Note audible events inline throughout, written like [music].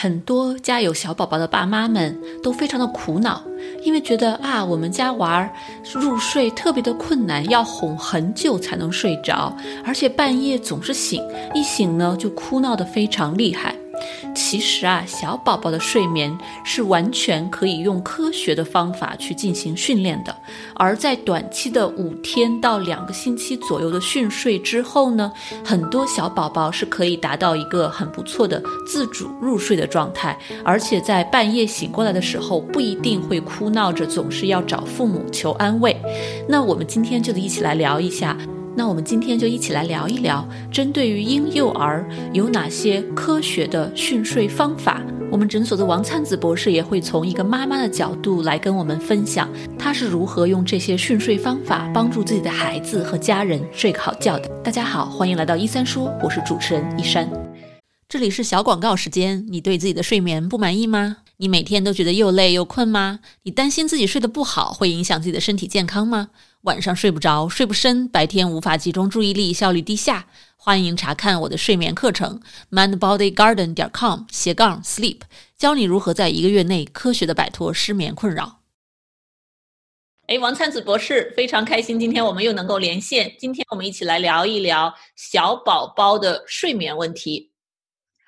很多家有小宝宝的爸妈们都非常的苦恼，因为觉得啊，我们家娃儿入睡特别的困难，要哄很久才能睡着，而且半夜总是醒，一醒呢就哭闹得非常厉害。其实啊，小宝宝的睡眠是完全可以用科学的方法去进行训练的。而在短期的五天到两个星期左右的训睡之后呢，很多小宝宝是可以达到一个很不错的自主入睡的状态，而且在半夜醒过来的时候，不一定会哭闹着，总是要找父母求安慰。那我们今天就一起来聊一下。那我们今天就一起来聊一聊，针对于婴幼儿有哪些科学的训睡方法。我们诊所的王灿子博士也会从一个妈妈的角度来跟我们分享，他是如何用这些训睡方法帮助自己的孩子和家人睡个好觉的。大家好，欢迎来到一三说，我是主持人一山。这里是小广告时间。你对自己的睡眠不满意吗？你每天都觉得又累又困吗？你担心自己睡得不好会影响自己的身体健康吗？晚上睡不着，睡不深，白天无法集中注意力，效率低下。欢迎查看我的睡眠课程，mindbodygarden 点 com 斜杠 sleep，教你如何在一个月内科学的摆脱失眠困扰。哎，王灿子博士，非常开心，今天我们又能够连线。今天我们一起来聊一聊小宝宝的睡眠问题。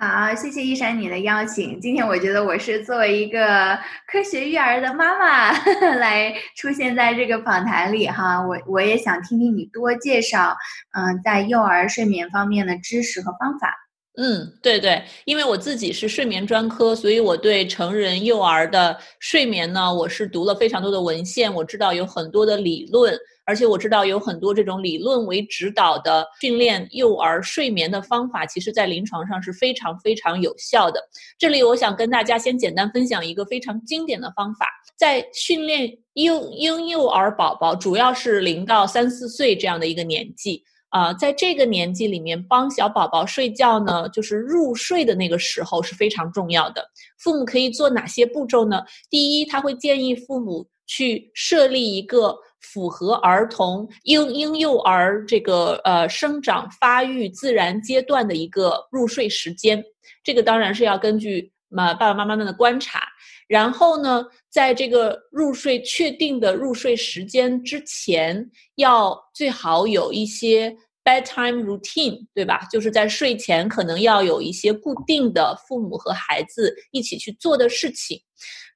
好，谢谢一闪你的邀请。今天我觉得我是作为一个科学育儿的妈妈 [laughs] 来出现在这个访谈里哈。我我也想听听你多介绍，嗯，在幼儿睡眠方面的知识和方法。嗯，对对，因为我自己是睡眠专科，所以我对成人幼儿的睡眠呢，我是读了非常多的文献，我知道有很多的理论。而且我知道有很多这种理论为指导的训练幼儿睡眠的方法，其实在临床上是非常非常有效的。这里我想跟大家先简单分享一个非常经典的方法，在训练婴婴幼儿宝宝，主要是零到三四岁这样的一个年纪啊，在这个年纪里面帮小宝宝睡觉呢，就是入睡的那个时候是非常重要的。父母可以做哪些步骤呢？第一，他会建议父母去设立一个。符合儿童婴婴幼儿这个呃生长发育自然阶段的一个入睡时间，这个当然是要根据嘛爸爸妈妈们的观察，然后呢，在这个入睡确定的入睡时间之前，要最好有一些 bedtime routine，对吧？就是在睡前可能要有一些固定的父母和孩子一起去做的事情，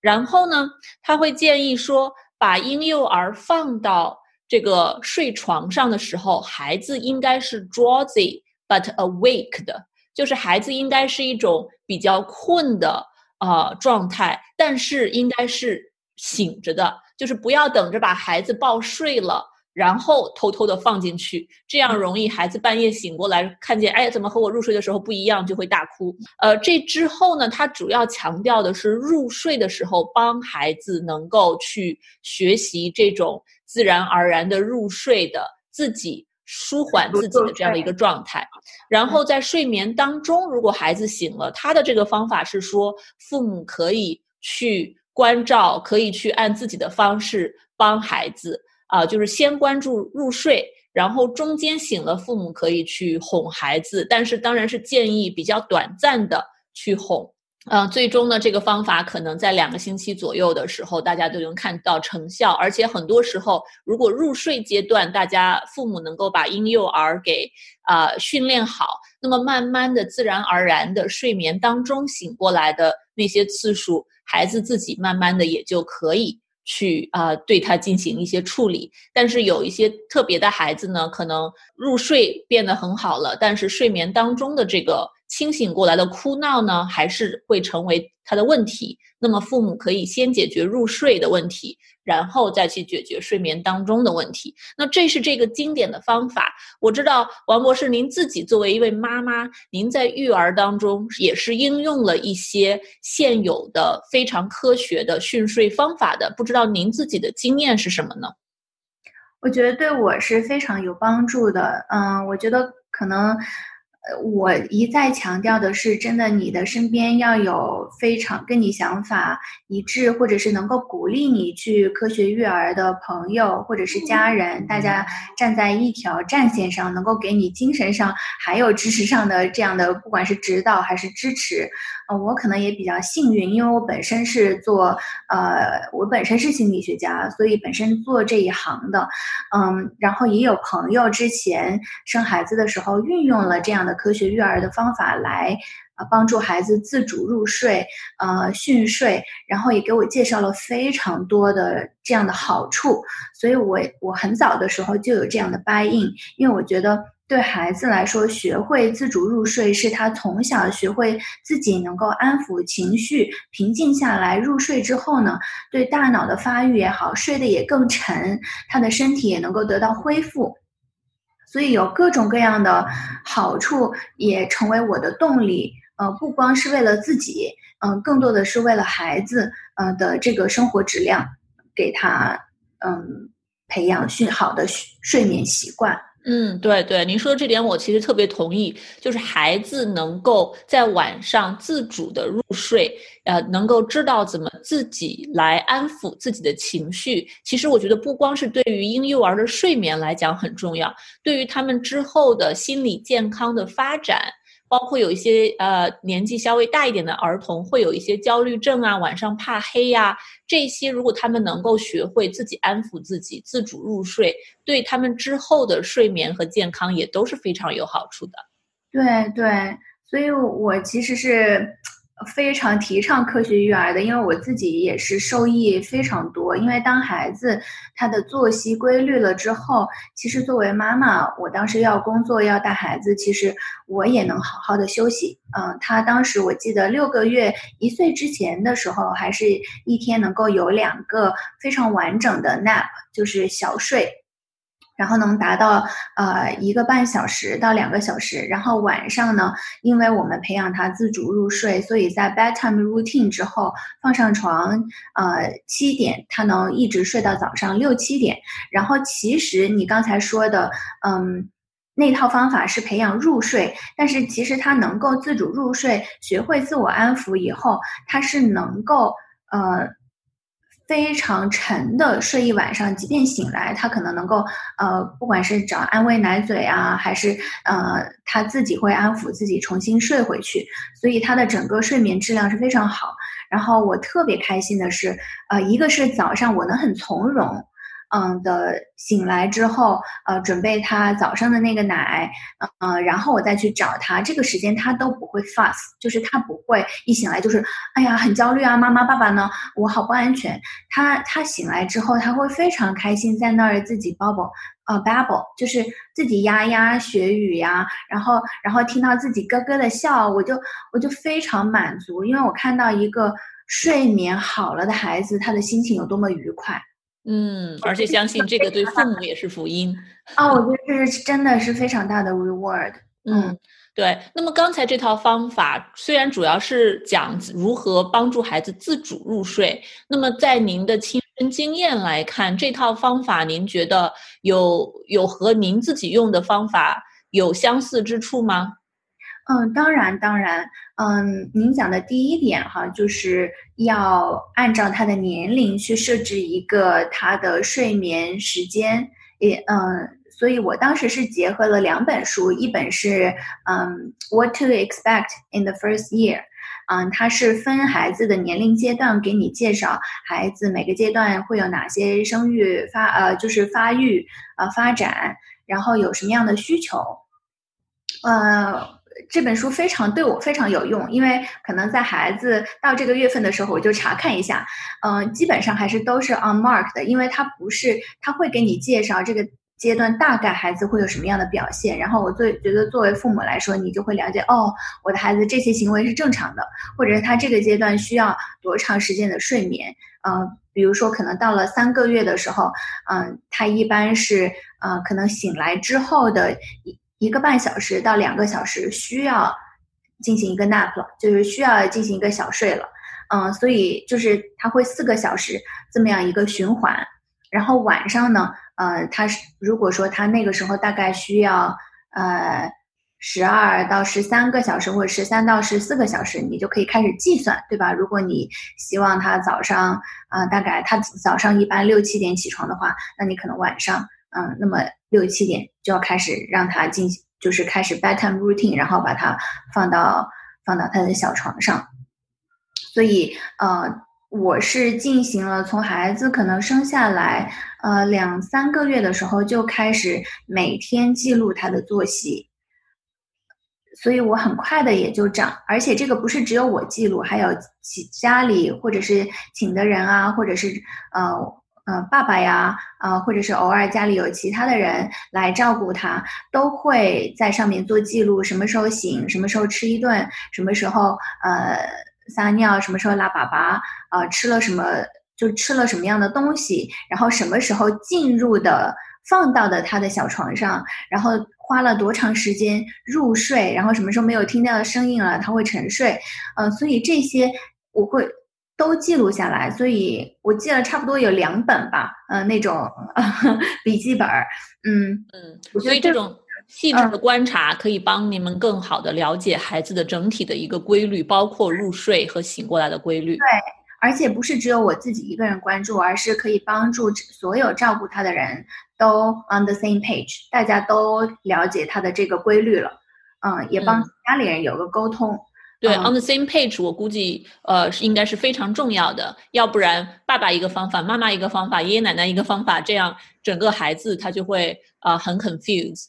然后呢，他会建议说。把婴幼儿放到这个睡床上的时候，孩子应该是 drowsy but awake 的，就是孩子应该是一种比较困的呃状态，但是应该是醒着的，就是不要等着把孩子抱睡了。然后偷偷的放进去，这样容易孩子半夜醒过来，看见哎，怎么和我入睡的时候不一样，就会大哭。呃，这之后呢，他主要强调的是入睡的时候帮孩子能够去学习这种自然而然的入睡的自己舒缓自己的这样的一个状态。然后在睡眠当中，如果孩子醒了，他的这个方法是说，父母可以去关照，可以去按自己的方式帮孩子。啊，就是先关注入睡，然后中间醒了，父母可以去哄孩子，但是当然是建议比较短暂的去哄。嗯，最终呢，这个方法可能在两个星期左右的时候，大家都能看到成效。而且很多时候，如果入睡阶段大家父母能够把婴幼儿给啊训练好，那么慢慢的、自然而然的睡眠当中醒过来的那些次数，孩子自己慢慢的也就可以。去啊，对他进行一些处理，但是有一些特别的孩子呢，可能入睡变得很好了，但是睡眠当中的这个清醒过来的哭闹呢，还是会成为他的问题。那么父母可以先解决入睡的问题。然后再去解决睡眠当中的问题。那这是这个经典的方法。我知道王博士，您自己作为一位妈妈，您在育儿当中也是应用了一些现有的非常科学的训睡方法的。不知道您自己的经验是什么呢？我觉得对我是非常有帮助的。嗯，我觉得可能。呃，我一再强调的是，真的，你的身边要有非常跟你想法一致，或者是能够鼓励你去科学育儿的朋友，或者是家人，大家站在一条战线上，能够给你精神上还有知识上的这样的，不管是指导还是支持。呃，我可能也比较幸运，因为我本身是做，呃，我本身是心理学家，所以本身做这一行的，嗯，然后也有朋友之前生孩子的时候运用了这样的科学育儿的方法来，呃，帮助孩子自主入睡，呃，训睡，然后也给我介绍了非常多的这样的好处，所以我我很早的时候就有这样的 buy in，因为我觉得。对孩子来说，学会自主入睡是他从小学会自己能够安抚情绪、平静下来入睡之后呢，对大脑的发育也好，睡得也更沉，他的身体也能够得到恢复。所以有各种各样的好处，也成为我的动力。呃，不光是为了自己，嗯，更多的是为了孩子，呃的这个生活质量，给他嗯培养训好的睡眠习惯。嗯，对对，您说的这点我其实特别同意，就是孩子能够在晚上自主的入睡，呃，能够知道怎么自己来安抚自己的情绪。其实我觉得不光是对于婴幼儿的睡眠来讲很重要，对于他们之后的心理健康的发展。包括有一些呃年纪稍微大一点的儿童会有一些焦虑症啊，晚上怕黑呀，这些如果他们能够学会自己安抚自己，自主入睡，对他们之后的睡眠和健康也都是非常有好处的。对对，所以我其实是。非常提倡科学育儿的，因为我自己也是受益非常多。因为当孩子他的作息规律了之后，其实作为妈妈，我当时要工作要带孩子，其实我也能好好的休息。嗯，他当时我记得六个月一岁之前的时候，还是一天能够有两个非常完整的 nap，就是小睡。然后能达到呃一个半小时到两个小时，然后晚上呢，因为我们培养他自主入睡，所以在 bedtime routine 之后放上床，呃七点他能一直睡到早上六七点。然后其实你刚才说的，嗯，那套方法是培养入睡，但是其实他能够自主入睡，学会自我安抚以后，他是能够呃。非常沉的睡一晚上，即便醒来，他可能能够，呃，不管是找安慰奶嘴啊，还是呃他自己会安抚自己，重新睡回去，所以他的整个睡眠质量是非常好。然后我特别开心的是，呃，一个是早上我能很从容。嗯的醒来之后，呃，准备他早上的那个奶，呃，然后我再去找他。这个时间他都不会 fuss，就是他不会一醒来就是，哎呀，很焦虑啊，妈妈爸爸呢，我好不安全。他他醒来之后，他会非常开心，在那儿自己 bubble，呃，babble，就是自己呀呀学语呀，然后然后听到自己咯咯的笑，我就我就非常满足，因为我看到一个睡眠好了的孩子，他的心情有多么愉快。嗯，而且相信这个对父母也是福音啊！我觉得这是真的是非常大的 reward。嗯，对。那么刚才这套方法虽然主要是讲如何帮助孩子自主入睡，那么在您的亲身经验来看，这套方法您觉得有有和您自己用的方法有相似之处吗？嗯，当然，当然，嗯，您讲的第一点哈，就是要按照他的年龄去设置一个他的睡眠时间，也嗯，所以我当时是结合了两本书，一本是嗯，What to Expect in the First Year，嗯，它是分孩子的年龄阶段给你介绍孩子每个阶段会有哪些生育发呃，就是发育呃发展，然后有什么样的需求，呃。这本书非常对我非常有用，因为可能在孩子到这个月份的时候，我就查看一下，嗯，基本上还是都是 on mark 的，因为它不是，他会给你介绍这个阶段大概孩子会有什么样的表现，然后我最觉得作为父母来说，你就会了解，哦，我的孩子这些行为是正常的，或者是他这个阶段需要多长时间的睡眠，嗯，比如说可能到了三个月的时候，嗯，他一般是，呃，可能醒来之后的一。一个半小时到两个小时需要进行一个 nap 了，就是需要进行一个小睡了，嗯，所以就是他会四个小时这么样一个循环，然后晚上呢，呃，他是如果说他那个时候大概需要呃十二到十三个小时，或者十三到十四个小时，你就可以开始计算，对吧？如果你希望他早上啊，大概他早上一般六七点起床的话，那你可能晚上嗯，那么六七点就要开始让他进行，就是开始 bedtime routine，然后把他放到放到他的小床上。所以呃。我是进行了从孩子可能生下来，呃两三个月的时候就开始每天记录他的作息，所以我很快的也就长，而且这个不是只有我记录，还有其家里或者是请的人啊，或者是呃呃爸爸呀，啊或者是偶尔家里有其他的人来照顾他，都会在上面做记录，什么时候醒，什么时候吃一顿，什么时候呃。撒尿什么时候拉粑粑啊？吃了什么就吃了什么样的东西，然后什么时候进入的放到的他的小床上，然后花了多长时间入睡，然后什么时候没有听到声音了他会沉睡，嗯，所以这些我会都记录下来，所以我记了差不多有两本吧，嗯，那种 [laughs] 笔记本儿，嗯嗯，所以这种。细致的观察可以帮你们更好的了解孩子的整体的一个规律，包括入睡和醒过来的规律。对，而且不是只有我自己一个人关注，而是可以帮助所有照顾他的人都 on the same page，大家都了解他的这个规律了。嗯，也帮家里人有个沟通。对，on the same page，我估计呃是应该是非常重要的，要不然爸爸一个方法，妈妈一个方法，爷爷奶奶一个方法，这样整个孩子他就会呃很 confused。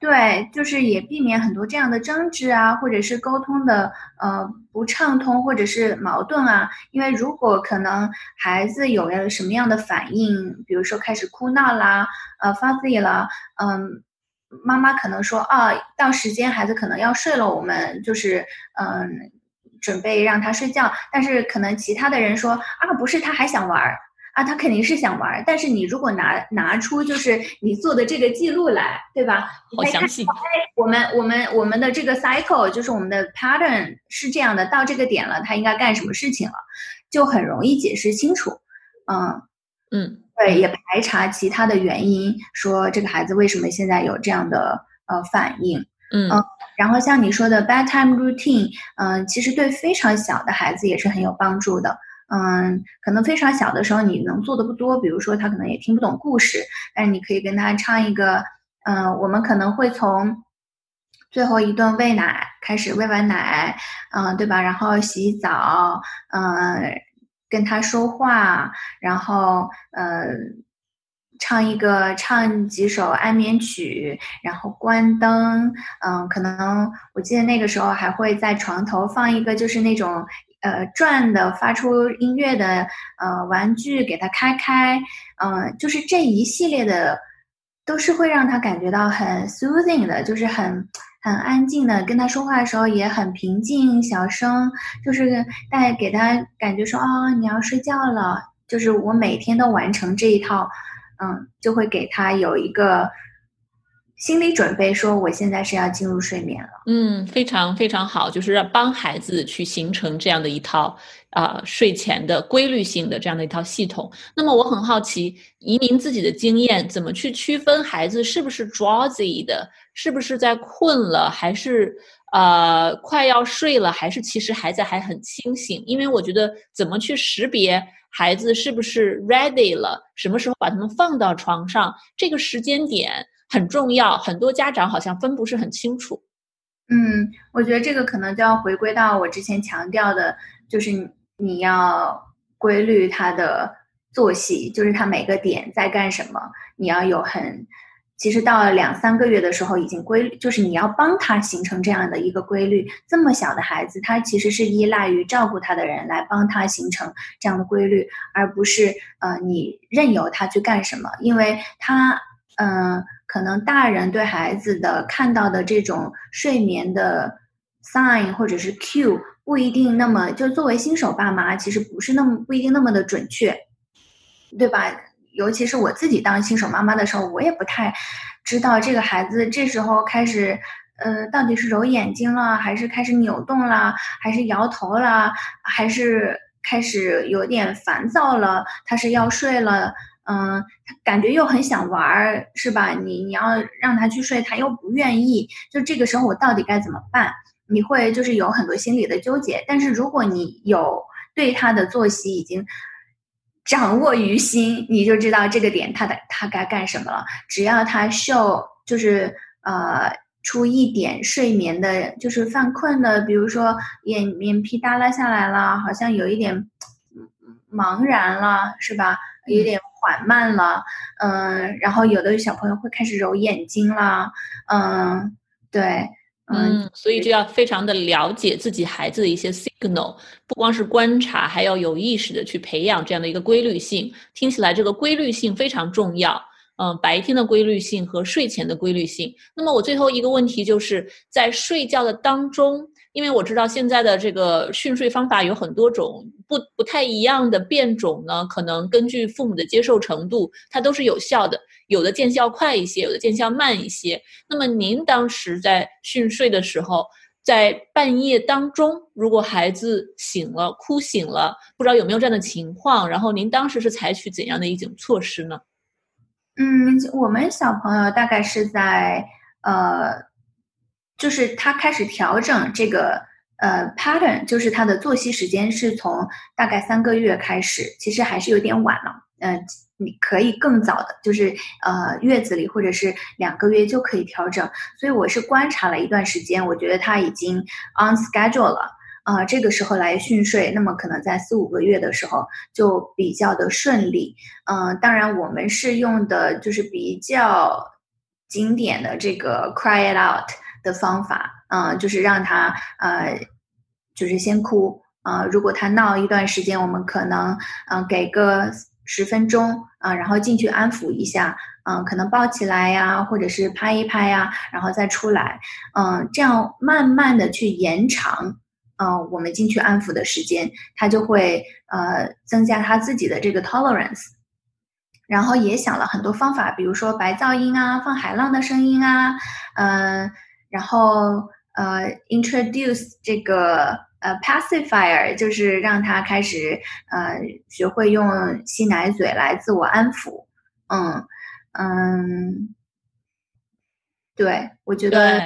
对，就是也避免很多这样的争执啊，或者是沟通的呃不畅通，或者是矛盾啊。因为如果可能孩子有了什么样的反应，比如说开始哭闹啦，呃发自己了，嗯，妈妈可能说啊，到时间孩子可能要睡了，我们就是嗯准备让他睡觉。但是可能其他的人说啊，不是，他还想玩儿。啊，他肯定是想玩儿，但是你如果拿拿出就是你做的这个记录来，对吧？好详细。哎，我们我们我们的这个 cycle 就是我们的 pattern 是这样的，到这个点了，他应该干什么事情了，就很容易解释清楚。嗯嗯，对，也排查其他的原因，说这个孩子为什么现在有这样的呃反应。嗯，然后像你说的 bedtime routine，嗯，其实对非常小的孩子也是很有帮助的。嗯，可能非常小的时候你能做的不多，比如说他可能也听不懂故事，但是你可以跟他唱一个，嗯，我们可能会从最后一顿喂奶开始，喂完奶，嗯，对吧？然后洗澡，嗯，跟他说话，然后嗯，唱一个唱几首安眠曲，然后关灯，嗯，可能我记得那个时候还会在床头放一个，就是那种。呃，转的发出音乐的呃玩具给他开开，嗯，就是这一系列的，都是会让他感觉到很 soothing 的，就是很很安静的，跟他说话的时候也很平静，小声，就是带给他感觉说啊你要睡觉了，就是我每天都完成这一套，嗯，就会给他有一个。心理准备说，我现在是要进入睡眠了。嗯，非常非常好，就是让帮孩子去形成这样的一套啊睡前的规律性的这样的一套系统。那么我很好奇，移民自己的经验，怎么去区分孩子是不是 drowsy 的，是不是在困了，还是呃快要睡了，还是其实孩子还很清醒？因为我觉得怎么去识别孩子是不是 ready 了，什么时候把他们放到床上，这个时间点。很重要，很多家长好像分不是很清楚。嗯，我觉得这个可能就要回归到我之前强调的，就是你要规律他的作息，就是他每个点在干什么，你要有很，其实到了两三个月的时候已经规律，就是你要帮他形成这样的一个规律。这么小的孩子，他其实是依赖于照顾他的人来帮他形成这样的规律，而不是呃你任由他去干什么，因为他嗯。可能大人对孩子的看到的这种睡眠的 sign 或者是 cue 不一定那么，就作为新手爸妈，其实不是那么不一定那么的准确，对吧？尤其是我自己当新手妈妈的时候，我也不太知道这个孩子这时候开始，呃，到底是揉眼睛了，还是开始扭动了，还是摇头了，还是开始有点烦躁了，他是要睡了。嗯，感觉又很想玩儿，是吧？你你要让他去睡，他又不愿意，就这个时候我到底该怎么办？你会就是有很多心理的纠结。但是如果你有对他的作息已经掌握于心，你就知道这个点他的他该干什么了。只要他秀就是呃出一点睡眠的，就是犯困的，比如说眼眼皮耷拉下来了，好像有一点 [tsk] 茫然了，是吧？有点。缓慢了，嗯，然后有的小朋友会开始揉眼睛了，嗯，对，嗯，所以就要非常的了解自己孩子的一些 signal，不光是观察，还要有意识的去培养这样的一个规律性。听起来这个规律性非常重要，嗯，白天的规律性和睡前的规律性。那么我最后一个问题就是在睡觉的当中。因为我知道现在的这个训睡方法有很多种不不太一样的变种呢，可能根据父母的接受程度，它都是有效的。有的见效快一些，有的见效慢一些。那么您当时在训睡的时候，在半夜当中，如果孩子醒了、哭醒了，不知道有没有这样的情况？然后您当时是采取怎样的一种措施呢？嗯，我们小朋友大概是在呃。就是他开始调整这个呃 pattern，就是他的作息时间是从大概三个月开始，其实还是有点晚了。嗯，你可以更早的，就是呃月子里或者是两个月就可以调整。所以我是观察了一段时间，我觉得他已经 on schedule 了啊，这个时候来训睡，那么可能在四五个月的时候就比较的顺利。嗯，当然我们是用的就是比较经典的这个 cry it out。的方法，嗯，就是让他呃，就是先哭，啊，如果他闹一段时间，我们可能嗯给个十分钟啊，然后进去安抚一下，嗯，可能抱起来呀，或者是拍一拍呀，然后再出来，嗯，这样慢慢的去延长，嗯，我们进去安抚的时间，他就会呃增加他自己的这个 tolerance，然后也想了很多方法，比如说白噪音啊，放海浪的声音啊，嗯。然后呃，introduce 这个呃 pacifier，就是让他开始呃学会用吸奶嘴来自我安抚。嗯嗯，对，我觉得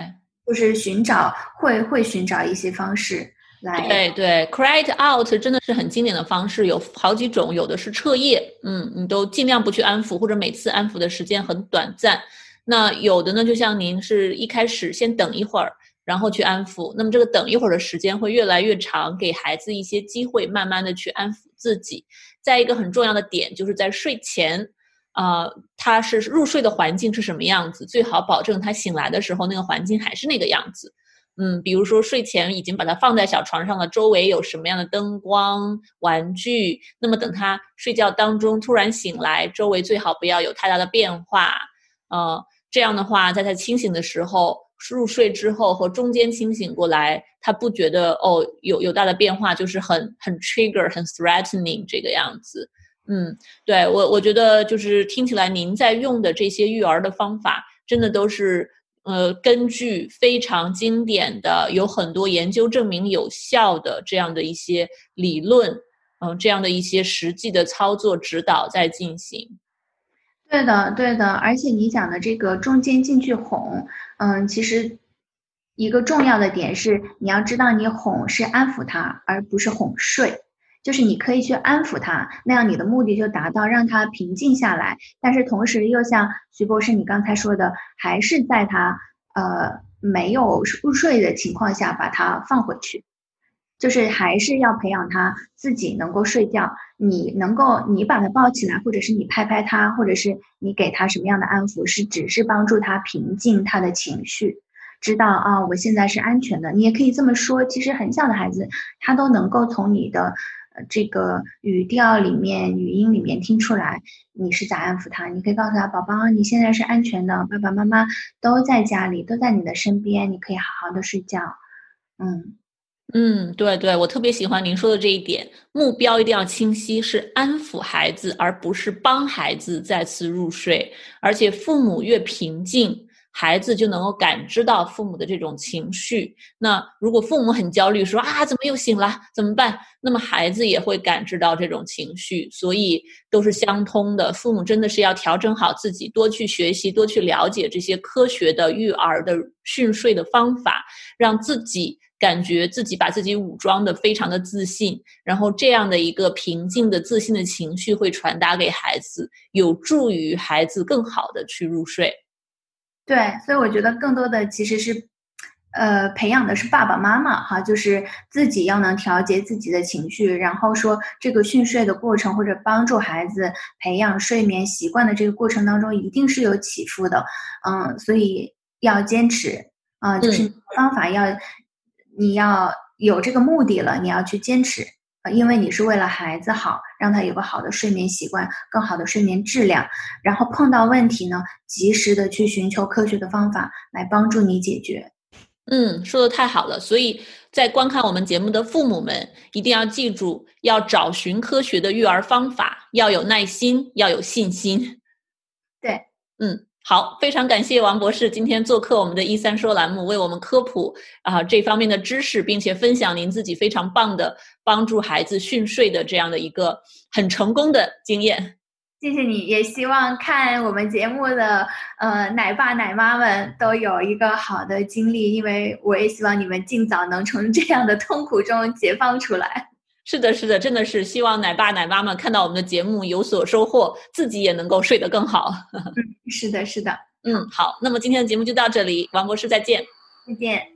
就是寻找会会寻找一些方式来。对对，cry it out 真的是很经典的方式，有好几种，有的是彻夜，嗯，你都尽量不去安抚，或者每次安抚的时间很短暂。那有的呢，就像您是一开始先等一会儿，然后去安抚。那么这个等一会儿的时间会越来越长，给孩子一些机会，慢慢的去安抚自己。再一个很重要的点，就是在睡前，啊，他是入睡的环境是什么样子？最好保证他醒来的时候那个环境还是那个样子。嗯，比如说睡前已经把他放在小床上了，周围有什么样的灯光、玩具？那么等他睡觉当中突然醒来，周围最好不要有太大的变化。呃，这样的话，在他清醒的时候、入睡之后和中间清醒过来，他不觉得哦有有大的变化，就是很很 trigger、很 threatening 这个样子。嗯，对我我觉得就是听起来您在用的这些育儿的方法，真的都是呃根据非常经典的、有很多研究证明有效的这样的一些理论，嗯，这样的一些实际的操作指导在进行。对的，对的，而且你讲的这个中间进去哄，嗯，其实一个重要的点是，你要知道你哄是安抚他，而不是哄睡，就是你可以去安抚他，那样你的目的就达到让他平静下来，但是同时又像徐博士你刚才说的，还是在他呃没有入睡的情况下把他放回去。就是还是要培养他自己能够睡觉。你能够，你把他抱起来，或者是你拍拍他，或者是你给他什么样的安抚，是只是帮助他平静他的情绪，知道啊，我现在是安全的。你也可以这么说。其实很小的孩子，他都能够从你的这个语调里面、语音里面听出来你是咋安抚他。你可以告诉他，宝宝，你现在是安全的，爸爸妈妈都在家里，都在你的身边，你可以好好的睡觉。嗯。嗯，对对，我特别喜欢您说的这一点，目标一定要清晰，是安抚孩子，而不是帮孩子再次入睡。而且父母越平静，孩子就能够感知到父母的这种情绪。那如果父母很焦虑，说啊怎么又醒了，怎么办？那么孩子也会感知到这种情绪，所以都是相通的。父母真的是要调整好自己，多去学习，多去了解这些科学的育儿的训睡的方法，让自己。感觉自己把自己武装的非常的自信，然后这样的一个平静的自信的情绪会传达给孩子，有助于孩子更好的去入睡。对，所以我觉得更多的其实是，呃，培养的是爸爸妈妈哈，就是自己要能调节自己的情绪，然后说这个训睡的过程或者帮助孩子培养睡眠习惯的这个过程当中，一定是有起伏的，嗯，所以要坚持啊，就是方法要。你要有这个目的了，你要去坚持啊，因为你是为了孩子好，让他有个好的睡眠习惯，更好的睡眠质量。然后碰到问题呢，及时的去寻求科学的方法来帮助你解决。嗯，说的太好了。所以在观看我们节目的父母们，一定要记住，要找寻科学的育儿方法，要有耐心，要有信心。对，嗯。好，非常感谢王博士今天做客我们的“一三说”栏目，为我们科普啊这方面的知识，并且分享您自己非常棒的帮助孩子训睡的这样的一个很成功的经验。谢谢你，也希望看我们节目的呃奶爸奶妈们都有一个好的经历，因为我也希望你们尽早能从这样的痛苦中解放出来。是的，是的，真的是希望奶爸奶妈们看到我们的节目有所收获，自己也能够睡得更好。[laughs] 嗯，是的，是的，嗯，好，那么今天的节目就到这里，王博士再见，再见。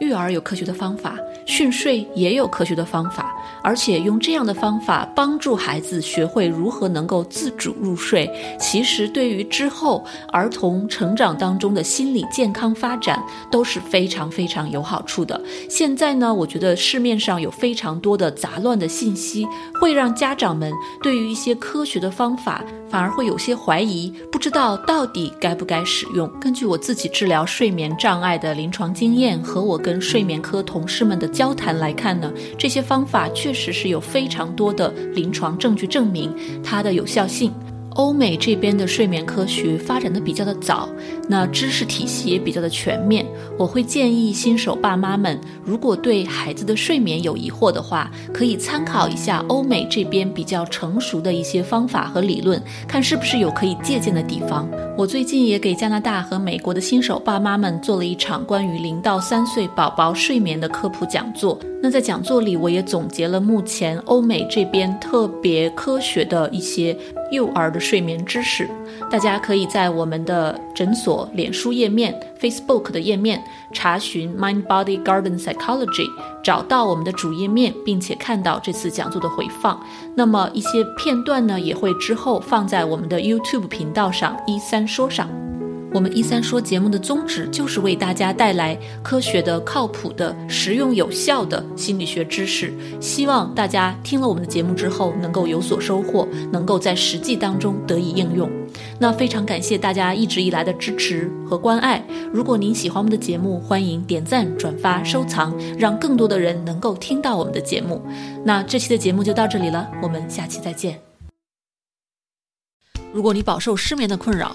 育儿有科学的方法，训睡也有科学的方法，而且用这样的方法帮助孩子学会如何能够自主入睡，其实对于之后儿童成长当中的心理健康发展都是非常非常有好处的。现在呢，我觉得市面上有非常多的杂乱的信息，会让家长们对于一些科学的方法。反而会有些怀疑，不知道到底该不该使用。根据我自己治疗睡眠障碍的临床经验和我跟睡眠科同事们的交谈来看呢，这些方法确实是有非常多的临床证据证明它的有效性。欧美这边的睡眠科学发展的比较的早，那知识体系也比较的全面。我会建议新手爸妈们，如果对孩子的睡眠有疑惑的话，可以参考一下欧美这边比较成熟的一些方法和理论，看是不是有可以借鉴的地方。我最近也给加拿大和美国的新手爸妈们做了一场关于零到三岁宝宝睡眠的科普讲座。那在讲座里，我也总结了目前欧美这边特别科学的一些幼儿的睡眠知识。大家可以在我们的诊所脸书页面、Facebook 的页面查询 Mind Body Garden Psychology，找到我们的主页面，并且看到这次讲座的回放。那么一些片段呢，也会之后放在我们的 YouTube 频道上一三说上。我们一三说节目的宗旨就是为大家带来科学的、靠谱的、实用有效的心理学知识，希望大家听了我们的节目之后能够有所收获，能够在实际当中得以应用。那非常感谢大家一直以来的支持和关爱。如果您喜欢我们的节目，欢迎点赞、转发、收藏，让更多的人能够听到我们的节目。那这期的节目就到这里了，我们下期再见。如果你饱受失眠的困扰，